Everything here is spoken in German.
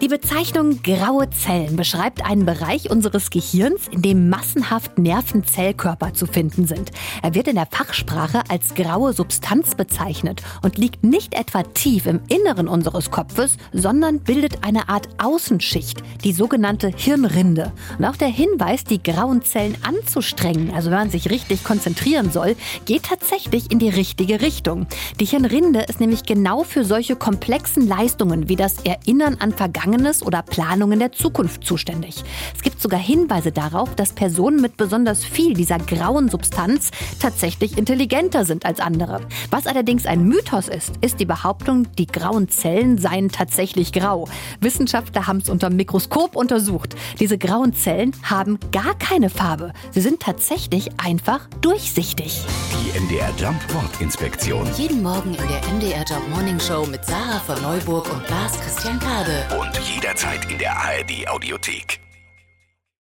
Die Bezeichnung graue Zellen beschreibt einen Bereich unseres Gehirns, in dem massenhaft Nervenzellkörper zu finden sind. Er wird in der Fachsprache als graue Substanz bezeichnet und liegt nicht etwa tief im Inneren unseres Kopfes, sondern bildet eine Art Außenschicht, die sogenannte Hirnrinde. Und auch der Hinweis, die grauen Zellen anzustrengen, also wenn man sich richtig konzentrieren soll, geht tatsächlich in die richtige Richtung. Die Hirnrinde ist nämlich genau für solche komplexen Leistungen wie das Erinnern an Vergangenes oder Planungen der Zukunft zuständig. Es gibt sogar Hinweise darauf, dass Personen mit besonders viel dieser grauen Substanz tatsächlich intelligenter sind als andere. Was allerdings ein Mythos ist, ist die Behauptung, die grauen Zellen seien tatsächlich grau. Wissenschaftler haben es unter dem Mikroskop untersucht. Diese grauen Zellen haben gar keine Farbe. Sie sind tatsächlich einfach durchsichtig. Die MDR Jump Wortinspektion. Jeden Morgen in der MDR Job Morning Show mit Sarah von Neuburg und Lars Christian Kade. Jederzeit in der ARD Audiothek.